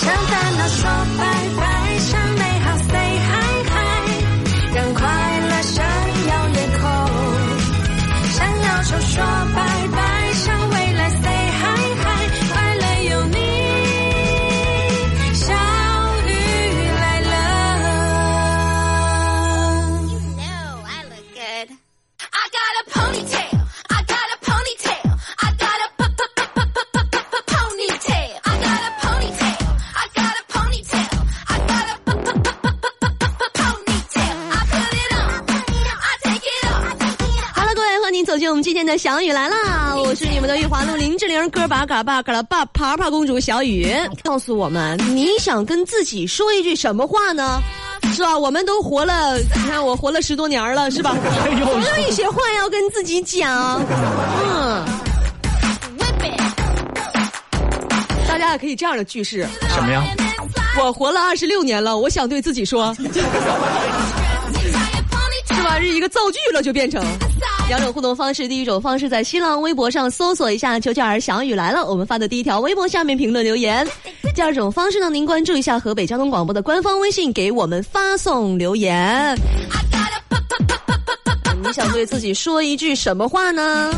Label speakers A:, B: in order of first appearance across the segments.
A: 向烦恼说拜拜，小雨来
B: 啦！我是你们的玉华路林志玲哥把嘎巴嘎了爸爬爬公主小雨，告诉我们你想跟自己说一句什么话呢？是吧？我们都活了，你看我活了十多年了，是吧？总有一些话要跟自己讲，嗯。大家也可以这样的句式：
C: 什么呀？
B: 我活了二十六年了，我想对自己说. 是吧？是一个造句了，就变成。两种互动方式，第一种方式在新浪微博上搜索一下“九九儿小雨来了”，我们发的第一条微博下面评论留言；第二种方式呢，您关注一下河北交通广播的官方微信，给我们发送留言。你想对自己说一句什么话呢.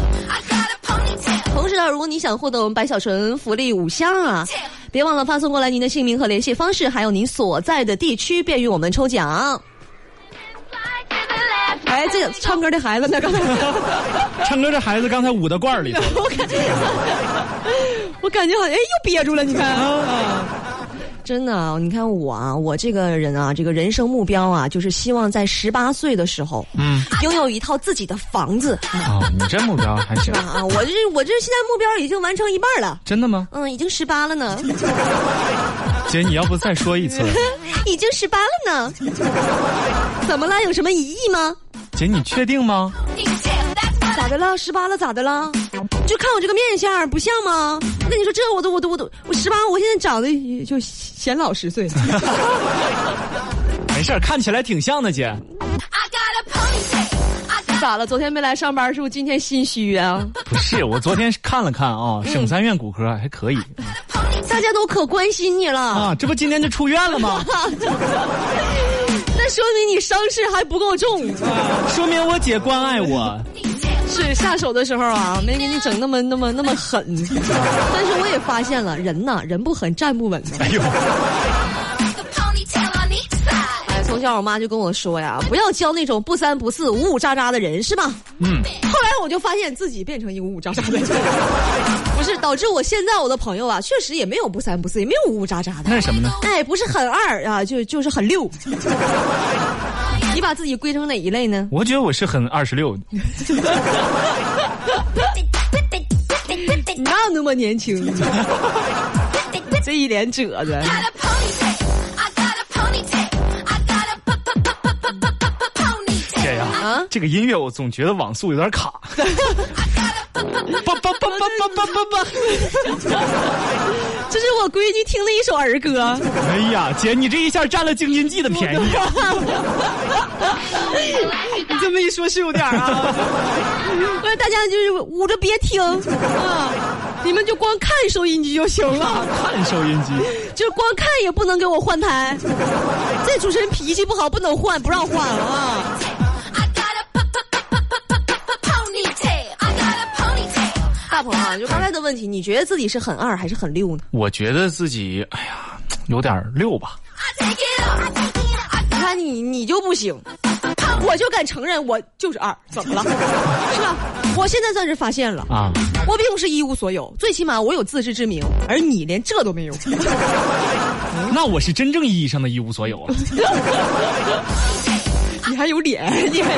B: 同时呢，如果你想获得我们白小纯福利五箱啊，别忘了发送过来您的姓名和联系方式，还有您所在的地区，便于我们抽奖。哎，这个唱歌的孩子呢？刚才
C: 唱歌的孩子刚才捂到罐儿里头了。
B: 我感觉，我感觉好像哎又憋住了，你看。啊 真的啊，你看我啊，我这个人啊，这个人生目标啊，就是希望在十八岁的时候，
C: 嗯，
B: 拥有一套自己的房子，
C: 哦，你这目标还行？
B: 啊，我这我这现在目标已经完成一半了，
C: 真的吗？
B: 嗯，已经十八了呢，
C: 姐，你要不再说一次？
B: 已经十八了呢，怎么了？有什么疑义吗？
C: 姐，你确定吗？
B: 咋的了？十八了咋的了？你就看我这个面相不像吗？我跟你说，这我都我都我都我十八，我现在长得也就显老十岁。
C: 没事儿，看起来挺像的，姐。
B: 咋了？昨天没来上班，是不是今天心虚啊？
C: 不是，我昨天看了看啊，省三院骨科还可以
B: 大家都可关心你了，
C: 啊，这不今天就出院了吗？
B: 那说明你伤势还不够重。
C: 说明我姐关爱我。
B: 是下手的时候啊，没给你整那么那么那么狠。但是我也发现了，人呐，人不狠站不稳。
C: 哎呦，
B: 从小我妈就跟我说呀，不要交那种不三不四、五五渣渣的人，是吧？
C: 嗯，
B: 后来我就发现自己变成一个五五渣渣的人，不是导致我现在我的朋友啊，确实也没有不三不四，也没有五五渣渣的。
C: 那是什么呢？
B: 哎，不是很二啊，就就是很六。你把自己归成哪一类呢？
C: 我觉得我是很二十六的。
B: 哪有那么年轻？这一脸褶子。
C: 这个音乐我总觉得网速有点卡。叭 叭叭叭叭叭叭叭！
B: 这是我闺女听的一首儿歌。
C: 哎呀，姐，你这一下占了京津冀的便宜啊！
B: 你这么一说，是有点儿啊。所以大家就是捂着别听啊，你们就光看收音机就行了，
C: 看收音机，
B: 就是光看也不能给我换台。这主持人脾气不好，不能换，不让换啊。鹏啊，就刚才的问题，你觉得自己是很二还是很六呢？
C: 我觉得自己，哎呀，有点六吧。
B: 看你，你就不行，我就敢承认我就是二，怎么了？是吧？我现在算是发现了，
C: 啊，
B: 我并不是一无所有，最起码我有自知之明，而你连这都没有。
C: 那我是真正意义上的一无所有啊！
B: 你还有脸？你还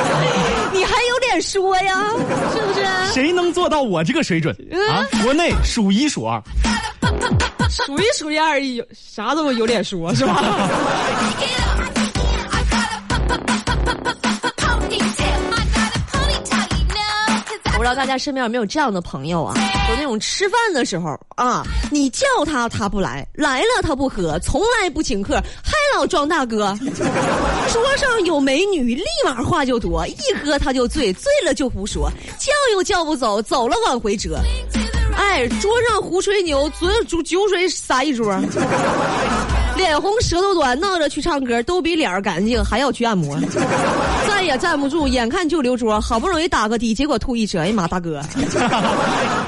B: 你还有脸说呀？是不是？
C: 谁能做到我这个水准啊？国内数一数二。
B: 数一数一二，有啥都有脸说，是吧？不知道大家身边有没有这样的朋友啊？有那种吃饭的时候啊，你叫他他不来，来了他不喝，从来不请客，还老装大哥。桌上有美女，立马话就多，一喝他就醉，醉了就胡说，叫又叫不走，走了往回折。哎，桌上胡吹牛，左酒酒水洒一桌，脸红舌头短，闹着去唱歌，都比脸儿干净，还要去按摩。站也站不住，眼看就留桌，好不容易打个的，结果吐一车。哎呀妈，大哥！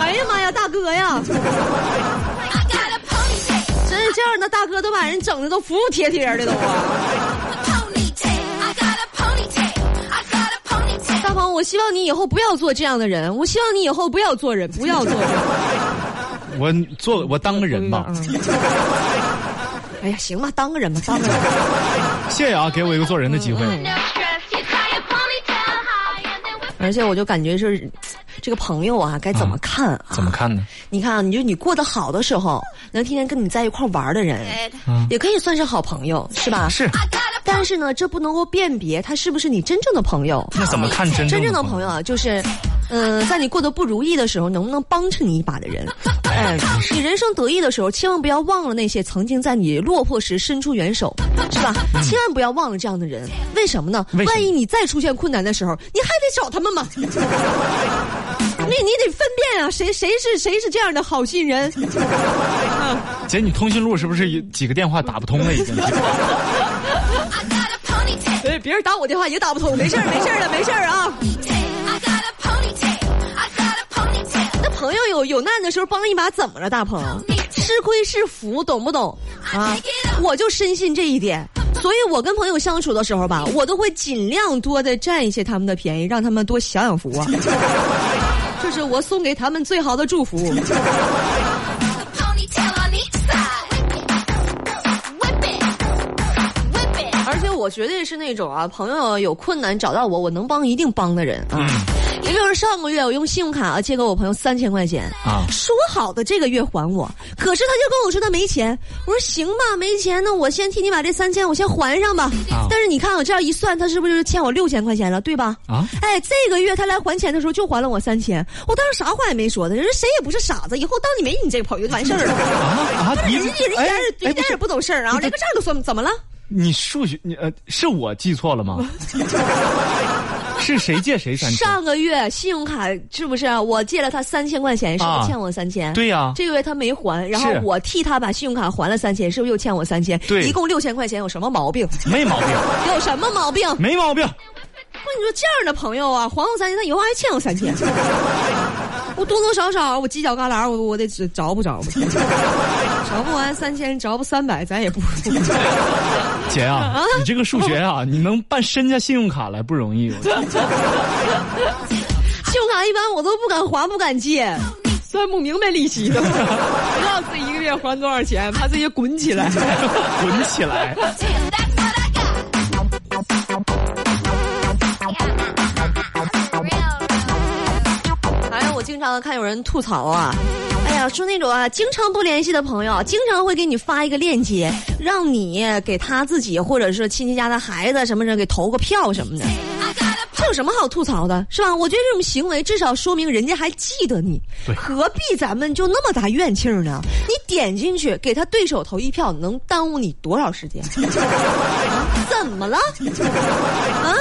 B: 哎呀妈呀，大哥呀真是这样的大哥都把人整的都服服帖帖的都.大鹏，我希望你以后不要做这样的人，我希望你以后不要做人，不要做人。
C: 我做我当个人吧，
B: 嗯。哎呀，行吧，当个人吧，当个人。
C: 谢谢啊，给我一个做人的机会。
B: 而且我就感觉是，这个朋友啊，该怎么看啊？
C: 怎么看呢？
B: 你看啊，你就你过得好的时候，能天天跟你在一块玩的人.也可以算是好朋友，是吧？
C: 是
B: 但是呢，这不能够辨别他是不是你真正的朋友。
C: 那怎么看真
B: 真正
C: 的
B: 的朋友啊，就是，嗯、在你过得不如意的时候，能不能帮衬你一把的人？哎，你人生得意的时候，千万不要忘了那些曾经在你落魄时伸出援手，是吧？千万不要忘了这样的人。为什么呢？
C: 么
B: 万一你再出现困难的时候，你还得找他们嘛。你你得分辨啊，谁谁是谁是这样的好心人。
C: 姐，你通讯录是不是有几个电话打不通了？已经。
B: 别人打我电话也打不通，没事儿，没事儿的，没事儿啊。朋友有有难的时候帮一把，怎么了？大鹏，吃亏是福，懂不懂？啊，我就深信这一点，所以我跟朋友相处的时候吧，我都会尽量多的占一些他们的便宜，让他们多享享福啊。这是我送给他们最好的祝福。而且我绝对是那种啊，朋友有困难找到我，我能帮一定帮的人啊。也就是上个月我用信用卡啊借给我朋友三千块钱
C: 啊
B: 说好的这个月还我，可是他就跟我说他没钱，我说行吧，没钱那我先替你把这三千我先还上吧。
C: 啊
B: 但是你看我这样一算，他是不是就欠我六千块钱了，对吧？
C: 啊
B: 哎，这个月他来还钱的时候就还了我三千，我当时啥话也没说的，人谁也不是傻子，以后当你没你这个朋友就完事儿了。
C: 啊啊！你
B: 人家人一点儿一
C: 哎
B: 点儿也不懂事儿啊，连个账都算，怎么了？
C: 你数学你呃是我记错了吗？是谁借谁三千？
B: 上个月信用卡是不是我借了他三千块钱，是不
C: 啊
B: 是欠我三千？
C: 对呀
B: 这个月他没还，然后我替他把信用卡还了三千，是不是又欠我三千？
C: 对
B: 一共六千块钱，有什么毛病？
C: 没毛病，
B: 有什么毛病？
C: 没毛病。
B: 不，你说这样的朋友啊，还我三千，他以后还欠我三千。我多多少少，我犄角旮旯，我我得找不着不？着不完三千，找不三百，咱也不。
C: 姐啊，你这个数学啊，你能办身家信用卡来不容易。
B: 信用卡一般我都不敢还，不敢借，算不明白利息的，不知道自己一个月还多少钱，怕自己滚起来。
C: 滚起来！
B: 经常看有人吐槽啊，哎呀，说那种啊，经常不联系的朋友，经常会给你发一个链接，让你给他自己或者是亲戚家的孩子什么的给投个票什么的。这有什么好吐槽的，是吧？我觉得这种行为至少说明人家还记得你
C: 对，
B: 何必咱们就那么大怨气儿呢？你点进去给他对手投一票，能耽误你多少时间？怎么了？啊？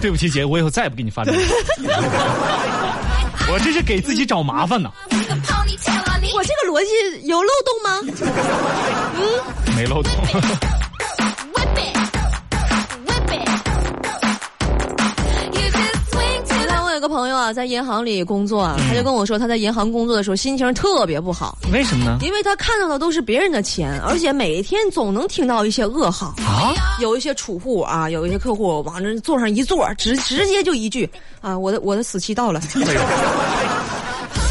C: 对不起姐，我以后再也不给你发这个。我这是给自己找麻烦呢
B: 我这个逻辑有漏洞吗？
C: 嗯没漏洞。
B: 朋友啊，在银行里工作啊，他就跟我说，他在银行工作的时候心情特别不好，
C: 为什么呢？
B: 因为他看到的都是别人的钱，而且每天总能听到一些噩耗。
C: 啊？
B: 有一些储户啊，有一些客户往这坐上一坐，直直接就一句啊，我的我的死期到了。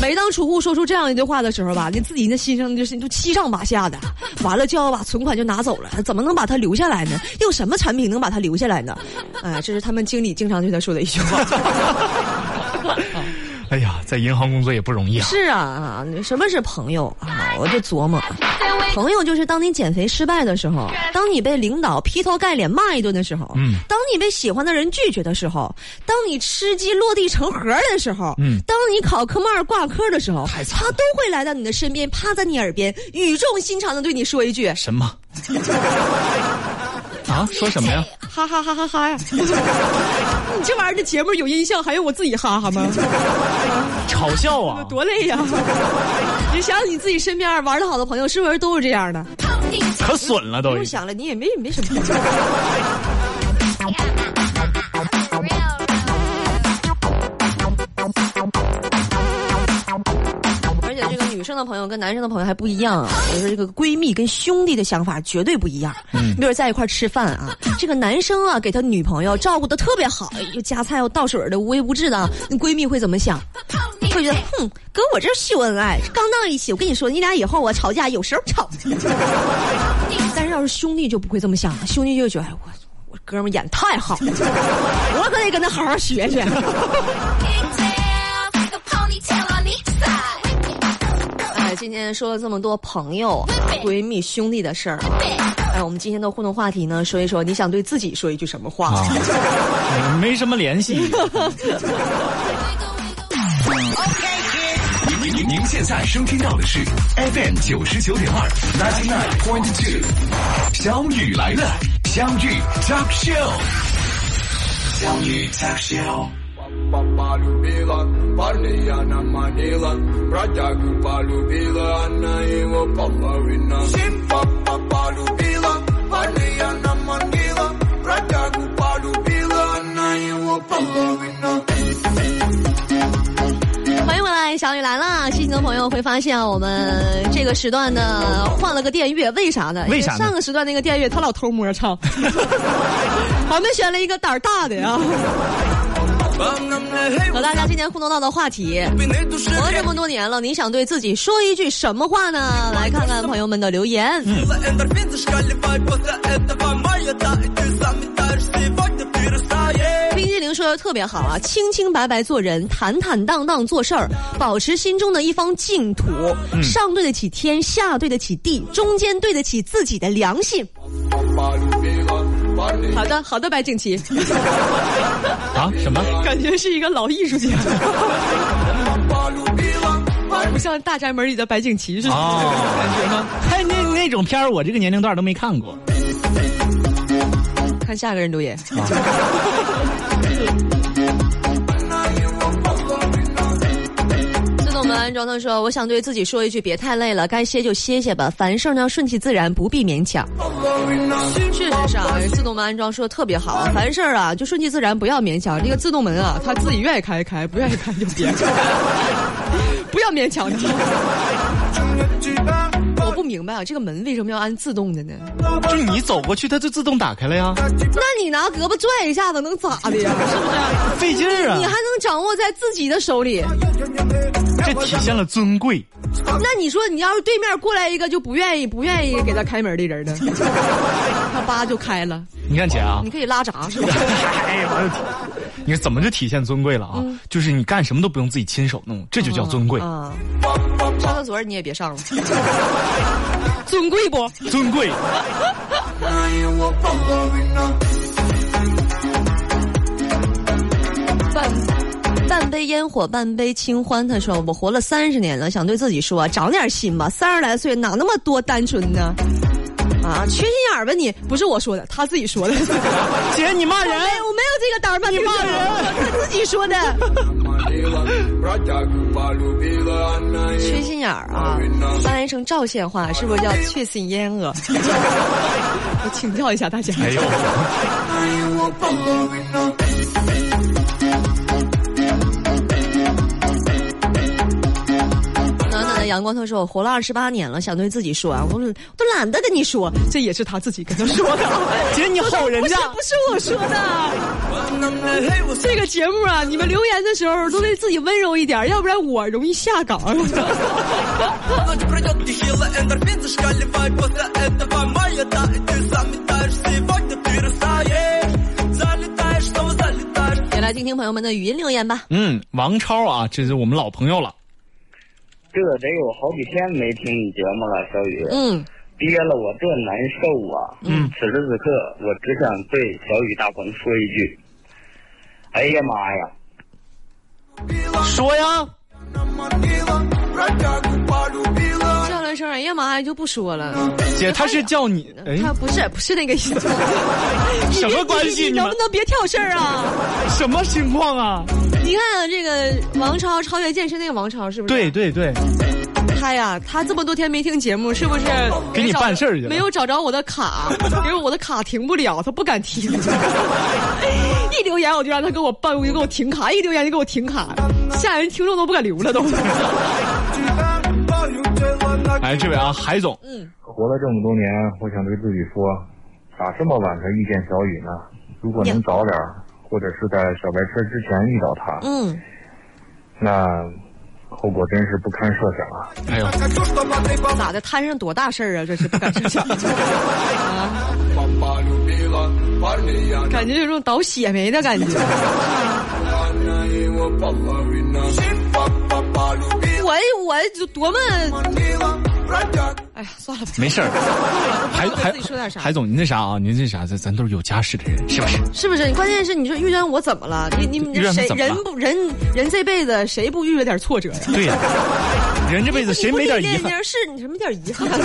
B: 每当储户说出这样一句话的时候吧，你自己那心上就是都七上八下的，完了就要把存款就拿走了，怎么能把它留下来呢？用什么产品能把它留下来呢？哎，这是他们经理经常对他说的一句话。
C: 哎呀，在银行工作也不容易啊。
B: 是啊啊，什么是朋友啊？我就琢磨，朋友就是当你减肥失败的时候，当你被领导劈头盖脸骂一顿的时候，
C: 嗯
B: 当你被喜欢的人拒绝的时候，当你吃鸡落地成盒的时候，
C: 嗯
B: 当你考科目二挂科的时候，
C: 太惨
B: 他都会来到你的身边，趴在你耳边，语重心长的对你说一句
C: 什么？啊？说什么呀？：“
B: 哈哈哈哈哈呀！”你 这玩意儿的节目有音效，还用我自己哈哈吗？
C: 嘲笑啊！
B: 多累呀！你想想你自己身边玩的好的朋友，是不是都是这样的？
C: 可损了都
B: 不用。想了，你也没没什么。女生的朋友跟男生的朋友还不一样啊，就是这个闺蜜跟兄弟的想法绝对不一样。嗯，比如在一块吃饭啊，这个男生啊给他女朋友照顾的特别好，又夹菜又倒水的，无微不至的，那闺蜜会怎么想？会觉得，哼，搁我这儿秀恩爱，刚到一起，我跟你说，你俩以后我吵架有时候吵。但是要是兄弟就不会这么想了，兄弟就觉得，哎，我我哥们演太好了，我可得跟他好好学学。今天说了这么多朋友、闺蜜、兄弟的事儿啊，哎，我们今天的互动话题呢，说一说你想对自己说一句什么话？
C: 啊，没什么联系。
D: 您您您现在收听到的是 FM 九十九点二 ninety nine point two，小雨来了，相遇 talk show，相遇 talk show。
B: 欢迎回来，小雨来了！细心的朋友会发现，我们这个时段呢换了个电乐，为啥呢？
C: 为啥
B: 上个时段那个电乐他老偷摸唱，我们选了一个胆儿大的呀。和大家今天互动到的话题，活这么多年了，你想对自己说一句什么话呢？来看看朋友们的留言。冰激凌说的特别好啊，清清白白做人，坦坦荡荡做事儿，保持心中的一方净土，上对得起天，下对得起地，中间对得起自己的良心。好的，好的，白景琦，
C: 啊？什么？
B: 感觉是一个老艺术家，不像《大宅门》里的白景琦似的。
C: 哦，感觉吗？哎，那那种片儿，我这个年龄段都没看过。
B: 看下个人留言。自安装他说：“我想对自己说一句，别太累了，该歇就歇歇吧，凡事呢顺其自然，不必勉强。”事实上，自动门安装说的特别好，凡事啊就顺其自然，不要勉强。这个自动门啊，他自己愿意开开，不愿意开就别开，不要勉强。明白啊，这个门为什么要按自动的呢？
C: 就你走过去，它就自动打开了呀，
B: 那你拿胳膊拽一下子能咋的呀？是不是？
C: 费劲儿啊
B: 你还。能掌握在自己的手里。
C: 这体现了尊贵。
B: 那你说，你要是对面过来一个就不愿意不愿意给他开门的人呢，他叭就开了，
C: 你看姐啊
B: 你，可以拉闸是吧？
C: 哎呀，我的天！你说怎么就体现尊贵了啊？就是你干什么都不用自己亲手弄，这就叫尊贵。
B: 啊，上厕所你也别上了，尊贵不？
C: 尊贵。
B: 半半杯烟火，半杯清欢。他说：“我活了三十年了，想对自己说，长点心吧。三十来岁哪那么多单纯呢？啊，缺心眼儿吧你！不是我说的，他自己说的。
C: 姐，你骂人！
B: 我没有，我没有这个胆儿吧？你骂人，他自己说的。缺心眼儿啊，翻译成赵县话是不是叫缺心眼儿？我请教一下大家。
C: 哎呦，
B: 阳光他说我活了二十八年了想对自己说啊我都懒得跟你说这也是他自己跟他说的。
C: 姐你好人家。
B: 不是我说的。这个节目啊你们留言的时候都对自己温柔一点要不然我容易下岗。也来听听朋友们的语音留言吧。
C: 嗯王超啊这是我们老朋友了。
E: 这得有好几天没听你节目了，小雨，
B: 嗯，
E: 憋了我这难受啊！
C: 嗯
E: 此时此刻，我只想对小雨大鹏说一句：哎呀妈呀！
C: 说呀，
B: 叫了声“哎呀妈呀”就不说了。
C: 姐，他是叫你，哎，
B: 他不是不是那个意思，
C: 什么关系？你
B: 能不能别挑事儿啊？
C: 什么情况啊？
B: 你看啊，这个王超超越健身那个王超是不是？
C: 对，对对，
B: 他呀，他这么多天没听节目，是不是？
C: 给你办事儿去了。
B: 没有找着我的卡，因为我的卡停不了，他不敢停。一留言我就让他给我办，我就给我停卡；一留言就给我停卡，吓人听众都不敢留了都。
C: 哎，这位啊，海总，
B: 嗯，
F: 活了这么多年，我想对自己说，咋这么晚才遇见小雨呢？如果能早点，或者是在小白车之前遇到他，
B: 嗯，
F: 那后果真是不堪设想啊！
C: 哎呦，
B: 咋的？摊上多大事儿啊？这是不敢设想啊！感觉有种倒血霉的感觉。我我就多么，哎呀，算了吧。
C: 没事儿，海海
B: 自己说点啥
C: 海总，您那啥啊？您那啥？咱咱都是有家室的人，是不是？
B: 是不是？你关键是你说遇见我怎么了？你你谁人不人人这辈子谁不遇着点挫折呀？
C: 对呀、人这辈子谁没点遗憾？
B: 憾？是你什么点遗憾？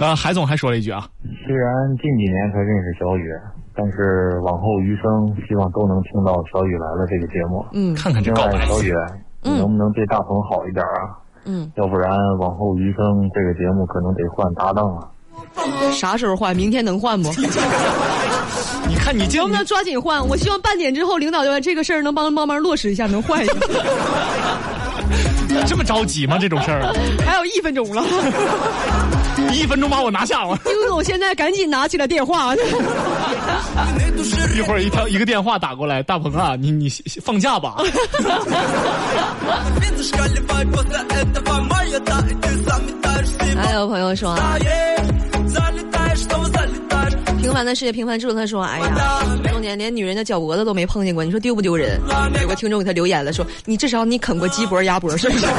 C: 啊，海总还说了一句啊，
F: 虽然近几年才认识小雨，但是往后余生，希望都能听到《小雨来了》这个节目。
B: 嗯
C: 看看这
F: 另
C: 告白，，
F: 小雨，你能不能对大鹏好一点啊？
B: 嗯，
F: 要不然往后余生，这个节目可能得换搭档了。
B: 啥时候换？明天能换不？
C: 你看你这
B: 能不能抓紧换？我希望半点之后领导就这个事儿能帮帮忙落实一下，能换一下。
C: 这么着急吗？这种事儿，
B: 还有一分钟了，
C: 一分钟把我拿下了。
B: 丁总现在赶紧拿起了电话。
C: 一会儿一条一个电话打过来，大鹏啊，你你放假吧。
B: 还有朋友说啊，平凡的世界平凡之路，他说，哎呀，中年连女人的脚脖子都没碰见过，你说丢不丢人？有个听众给他留言了，说你至少你啃过鸡脖、鸭脖是不是？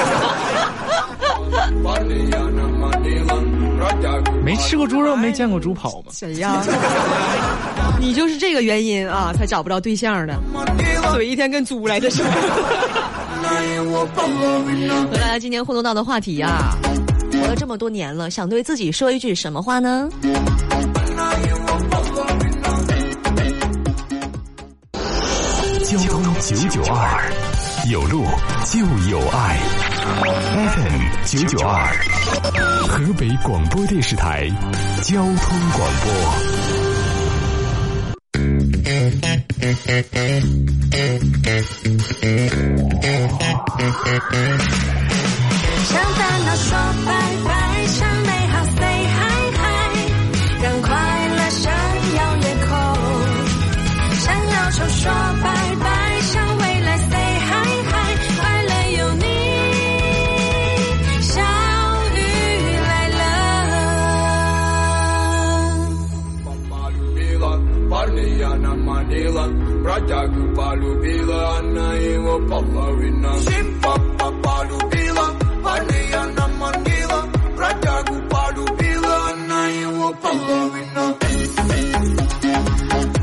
C: 没吃过猪肉，没见过猪跑吗？
B: 谁呀？你就是这个原因啊，才找不着对象的，嘴一天跟猪来的似的。和大家今天互动到的话题呀、活了这么多年了，想对自己说一句什么话呢？
D: 交通九九二，有路就有爱。FM 九九二，河北广播电视台交通广播。
A: 向烦恼说拜拜，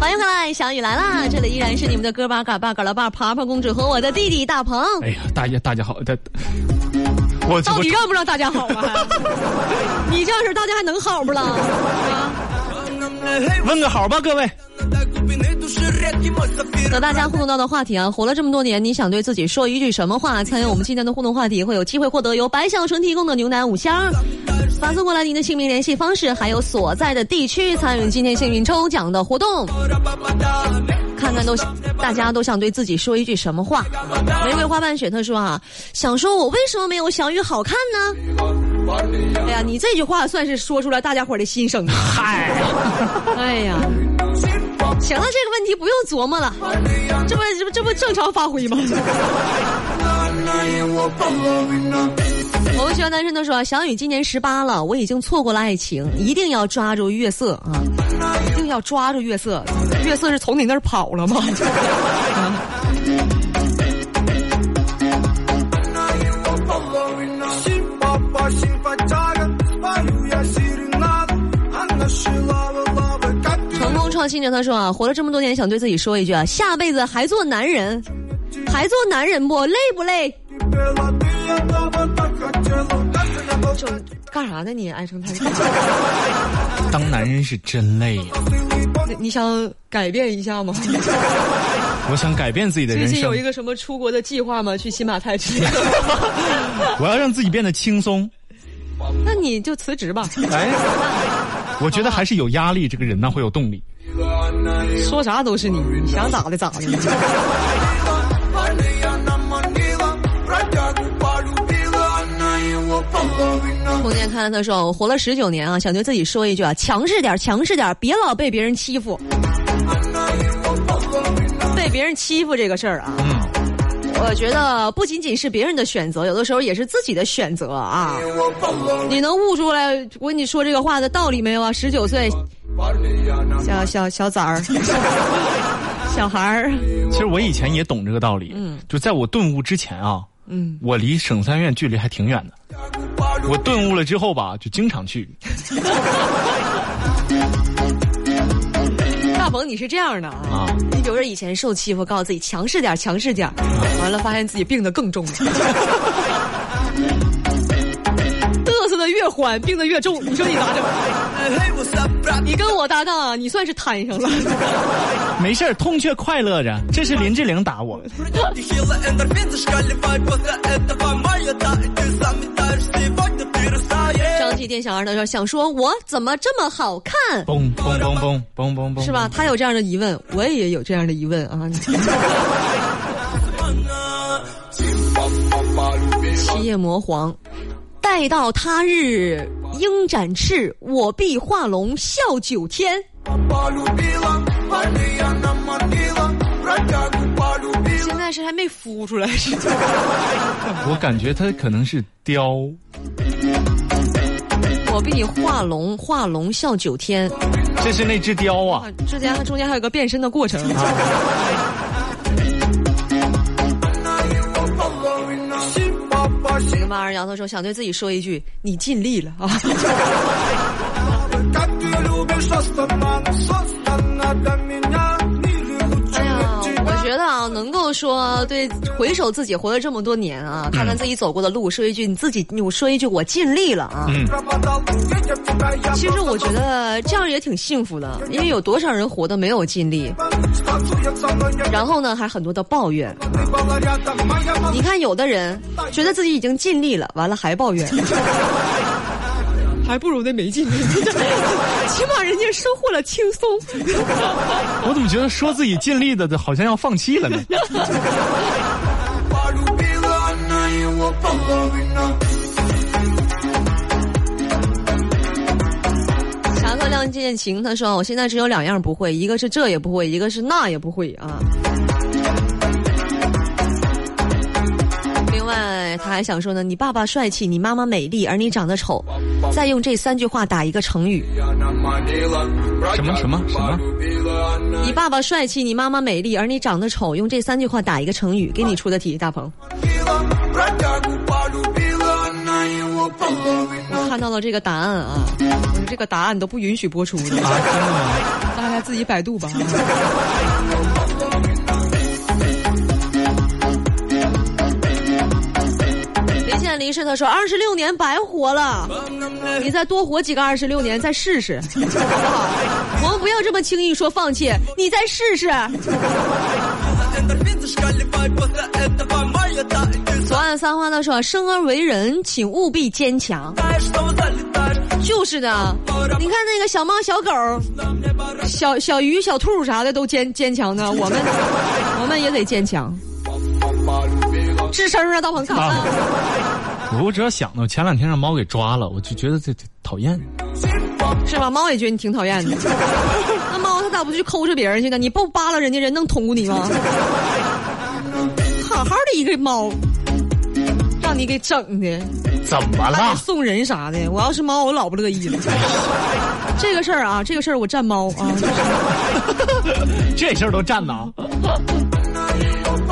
B: 欢迎回来，小雨来啦！这里依然是你们的哥巴嘎巴嘎拉巴爬爬公主和我的弟弟大鹏。
C: 哎呀，大家大家好，大我
B: 到底让不让大家好啊？你这样式大家还能好不啦？啊
C: 问个好吧，各位。
B: 和大家互动到的话题啊，活了这么多年，你想对自己说一句什么话？参与我们今天的互动话题，会有机会获得由白小纯提供的牛奶五箱。发送过来您的姓名、联系方式，还有所在的地区，参与今天幸运抽奖的活动。看看都大家都想对自己说一句什么话？玫瑰花瓣雪特说啊，想说我为什么没有小雨好看呢？哎呀，你这句话算是说出来大家伙的心声。
C: 嗨，
B: 哎呀，不用琢磨了，这不这不这不正常发挥吗？我们学校男生都说，小雨今年十八了，我已经错过了爱情，一定要抓住月色啊！一定要抓住月色，月色是从你那儿跑了吗？创新者他说啊，活了这么多年，想对自己说一句啊，下辈子还做男人，还做男人不累不累？就干啥呢你？爱成太
C: 当男人是真累呀、
B: 你 你想改变一下吗？
C: 我想改变自己的人生
B: 最近有一，个什么出国的计划吗？去新马泰之类的？
C: 我要让自己变得轻松。
B: 那你就辞职吧。
C: 哎，我觉得还是有压力，这个人呢会有动力。
B: 说啥都是你，你想咋的咋的。梦见看他说：“我活了十九年啊，想对自己说一句啊，强势点，强势点，别老被别人欺负。被别人欺负这个事儿啊，我觉得不仅仅是别人的选择，有的时候也是自己的选择啊。你能悟出来我跟你说这个话的道理没有啊？十九岁，小小小崽儿，小孩儿，
C: 其实我以前也懂这个道理，
B: 嗯
C: 就在我顿悟之前啊，
B: 嗯，
C: 我离省三院距离还挺远的。我顿悟了之后吧，就经常去。
B: 大鹏，你是这样的啊
C: 啊？
B: 你比如说以前受欺负，告诉自己强势点，强势点，完了发现自己病得更重了。越缓，病的越重，你说你咋整？你跟我搭档啊，你算是摊上了。
C: 没事儿，痛却快乐着。这是林志玲打我。
B: 张继店小二他说想说我怎么这么好看？
C: 嘣嘣嘣嘣嘣嘣嘣，
B: 是吧？？他有这样的疑问，我也有这样的疑问啊。七夜魔皇，待到他日鹰展翅，我必化龙啸九天。现在是还没孵出来是吧？
C: 我感觉他可能是雕，
B: 我必你画龙，画龙笑九天。
C: 这是那只雕啊
B: 啊，之间中间还有个变身的过程。这个马二摇头说：“想对自己说一句，你尽力了啊！说对回首自己活了这么多年啊，看看自己走过的路，说一句你自己，我说一句我尽力了啊。
C: 嗯，
B: 其实我觉得这样也挺幸福的，因为有多少人活得没有尽力，然后呢还很多的抱怨。你看，有的人觉得自己已经尽力了，完了还抱怨，还不如那没尽力，起码人家收获了轻松。
C: 我怎么觉得说自己尽力的，好像要放弃了呢？
B: 侠客亮剑情，他说：“我现在只有两样不会，一个是这也不会，一个是那也不会啊。”他还想说呢：“你爸爸帅气，你妈妈美丽，而你长得丑。”再用这三句话打一个成语：
C: 什么什么什么？
B: 你爸爸帅气，你妈妈美丽，而你长得丑。用这三句话打一个成语，给你出的题，大鹏。我看到了这个答案啊，我说这个答案都不允许播出的，
C: 啊，真的吗？
B: 大家自己百度吧。离世，他说二十六年白活了，你再多活几个二十六年，再试试，好不好？我们不要这么轻易说放弃，你再试试。左岸三花他说：“生而为人，请务必坚强。”就是的，你看那个小猫、小狗、小小鱼、小兔啥的都坚坚强的，我们我们也得坚强。吱声啊，大鹏卡。
C: 啊我只要想到前两天让猫给抓了，我就觉得这这讨厌。
B: 是吧？猫也觉得你挺讨厌的。那猫它咋不去抠着别人去呢？你不扒拉人家人能捅你吗？好好的一个猫，让你给整的，
C: 怎么了？
B: 送人啥的。我要是猫，我老不乐意了。这个事儿啊，这个事儿我占猫啊。
C: 这事儿都占呢？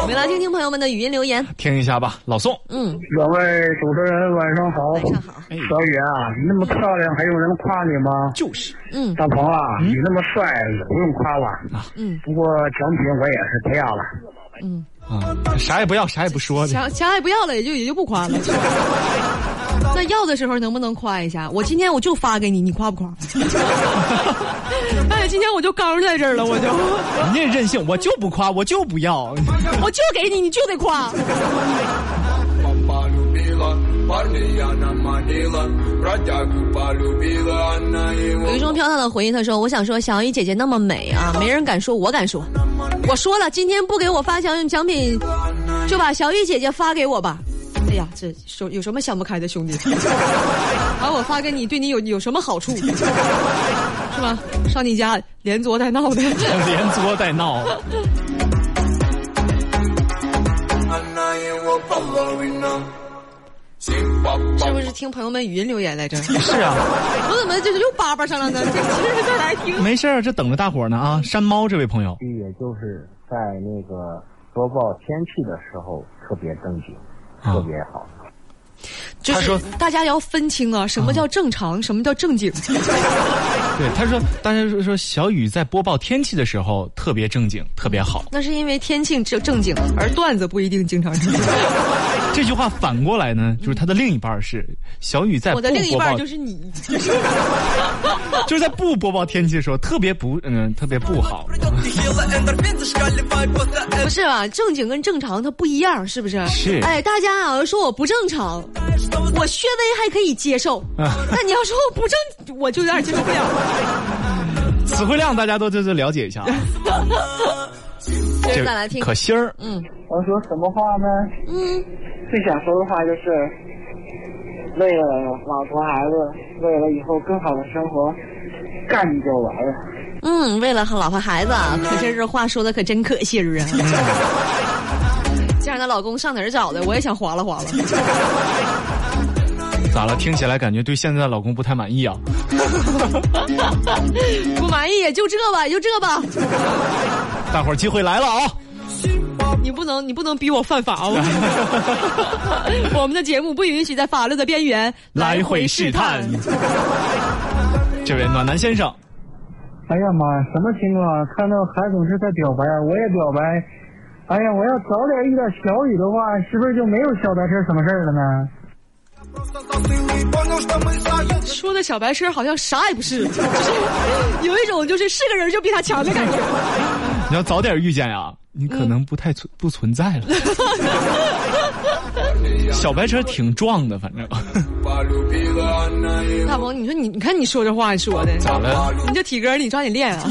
B: 我们来听听朋友们的语音留言。
C: 听一下吧，老宋。
B: 嗯，
F: 两位主持人晚上好。
B: 晚上好。
F: 小雨啊，你那么漂亮，还有人夸你吗？
C: 就是，
B: 嗯
F: 大鹏啊，你那么帅，也不用夸了。
B: 嗯
F: 不过奖品我也是不要了。
B: 嗯，
C: 啊，啥也不要，啥也不说的。
B: 钱钱也不要了，也就也就不夸了。那要的时候能不能夸一下？我今天我就发给你，你夸不夸？哎，今天我就刚在这儿了，我就
C: 你也任性，我就不夸，我就不要。
B: 我就给你，你就得夸。
G: Мама любила, парня я наманила, бродягу полюбила, она его
B: 有一种飘荡的回忆，他说：“我想说，小雨姐姐那么美啊，没人敢说，我敢说。我说了，今天不给我发奖奖品，就把小雨姐姐发给我吧。哎呀，这有有什么想不开的兄弟？把我发给你，对你有有什么好处？是吧？上你家连作带闹的。
C: 连作带闹，
B: 是不是听朋友们语音留言来着？
C: 是啊，
B: 我怎么就是又叭叭上了呢？这其实再来听。
C: 没事儿，这等着大伙儿呢啊。山猫这位朋友，
F: 也就是在那个播报天气的时候特别正经，
C: 啊
F: 特别好。
B: 就是
C: 他说
B: 大家要分清啊，什么叫正常，什么叫正经。
C: 对他说，大家说说小雨在播报天气的时候特别正经，特别好。
B: 那是因为天气正正经，而段子不一定经常正经。
C: 这句话反过来呢，就是他的另一半是小雨在。
B: 我的另一半就是你。
C: 就是在不播报天气的时候，特别不嗯，特别不好。
B: 不是啊，正经跟正常它不一样，是不是？
C: 是。
B: 哎，大家啊，说我不正常，我薛微还可以接受。
C: 啊。
B: 那你要说我不正，我就有点接受不了。
C: 词汇量，大家都在这了解一下。
B: 这再来听。
C: 可心儿。
B: 嗯。
F: 我说什么话呢？
B: 嗯。
F: 最想说的话就是，为了老婆孩子，为了以后更好的生活，干就完了。
B: 嗯，为了和老婆孩子，可这这话说的可真可心儿啊！这样的老公上哪儿找的？我也想划拉划拉。
C: 咋了？听起来感觉对现在的老公不太满意啊？
B: 不满意也就这吧，也就这吧。
C: 大伙儿机会来了啊！
B: 你不能，你不能逼我犯法哦！我们的节目不允许在法律的边缘
C: 来回试探。这位暖男先生，
F: 哎呀妈呀，什么情况？看到海总是在表白，我也表白。哎呀，我要早点遇到小雨的话，是不是就没有小白车什么事儿了呢？
B: 说的小白车好像啥也不是，就 是有一种就是是个人就比他强的感觉。
C: 你要早点遇见呀。你可能不太存不存在了，小白车挺壮的，反正
B: 大鹏，你说你你看你说这话说的
C: 咋了？
B: 你这体格你抓紧练啊！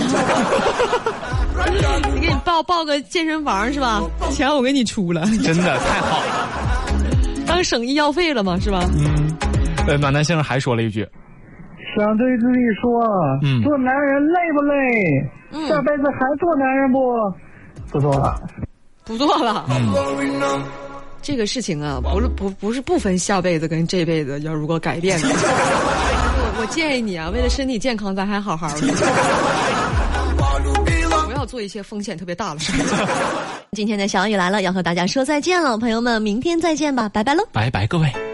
B: 你给你报报个健身房是吧？钱我给你出了，
C: 真的太好了，
B: 当省医药费了嘛是吧？
C: 嗯。呃，暖男先生还说了一句：“
F: 想对自己说，做男人累不累？下辈子还做男人不？”不做了，
B: 不做了。
G: 嗯，
B: 这个事情啊，不是不不是不分下辈子跟这辈子要如果改变。我我建议你啊，为了身体健康，咱还好好的，不要做一些风险特别大的事情。今天的小雨来了，要和大家说再见了，朋友们，明天再见吧，拜拜喽，
C: 拜拜，各位。